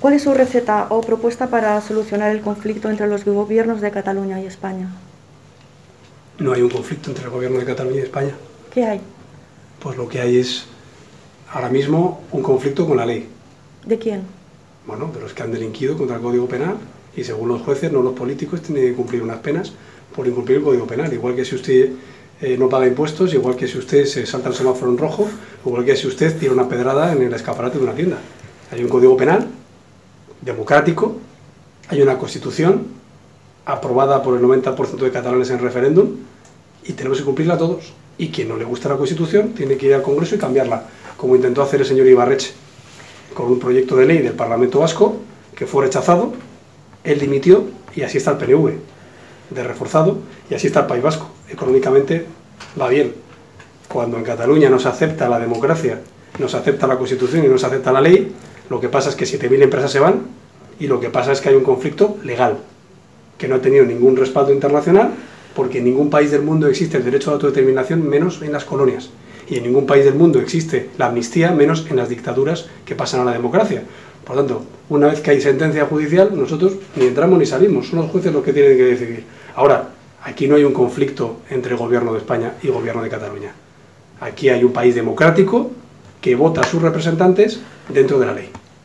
¿Cuál es su receta o propuesta para solucionar el conflicto entre los gobiernos de Cataluña y España? No hay un conflicto entre el gobierno de Cataluña y España. ¿Qué hay? Pues lo que hay es ahora mismo un conflicto con la ley. ¿De quién? Bueno, de los que han delinquido contra el Código Penal y según los jueces, no los políticos, tienen que cumplir unas penas por incumplir el Código Penal. Igual que si usted eh, no paga impuestos, igual que si usted se salta el semáforo en rojo, igual que si usted tira una pedrada en el escaparate de una tienda. Hay un Código Penal democrático, hay una Constitución aprobada por el 90% de catalanes en referéndum y tenemos que cumplirla todos. Y quien no le gusta la Constitución tiene que ir al Congreso y cambiarla, como intentó hacer el señor Ibarreche, con un proyecto de ley del Parlamento Vasco que fue rechazado, él dimitió y así está el PNV, de reforzado, y así está el País Vasco. Económicamente va bien. Cuando en Cataluña no se acepta la democracia, no se acepta la Constitución y no se acepta la ley, lo que pasa es que 7.000 empresas se van y lo que pasa es que hay un conflicto legal, que no ha tenido ningún respaldo internacional, porque en ningún país del mundo existe el derecho a autodeterminación, menos en las colonias. Y en ningún país del mundo existe la amnistía, menos en las dictaduras que pasan a la democracia. Por lo tanto, una vez que hay sentencia judicial, nosotros ni entramos ni salimos, son los jueces los que tienen que decidir. Ahora, aquí no hay un conflicto entre gobierno de España y gobierno de Cataluña. Aquí hay un país democrático que vota a sus representantes dentro de la ley.